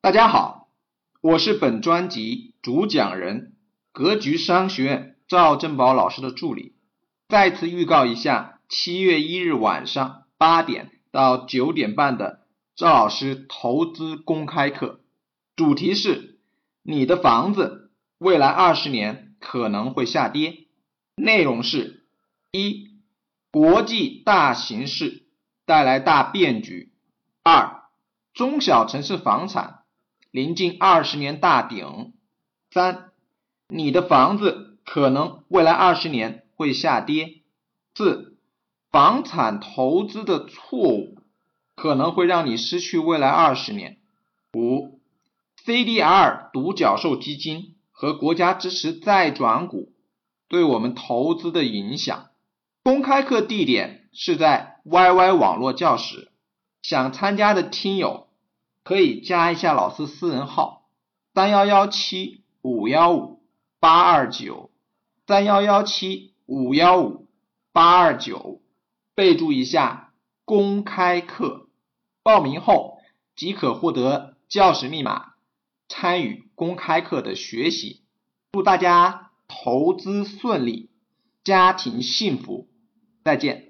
大家好，我是本专辑主讲人，格局商学院赵正宝老师的助理。再次预告一下，七月一日晚上八点到九点半的赵老师投资公开课，主题是你的房子未来二十年可能会下跌。内容是：一、国际大形势带来大变局；二、中小城市房产临近二十年大顶；三、你的房子可能未来二十年会下跌；四、房产投资的错误可能会让你失去未来二十年；五、CDR 独角兽基金和国家支持再转股。对我们投资的影响。公开课地点是在 YY 网络教室，想参加的听友可以加一下老师私人号：三幺幺七五幺五八二九，三幺幺七五幺五八二九，备注一下公开课。报名后即可获得教室密码，参与公开课的学习。祝大家！投资顺利，家庭幸福，再见。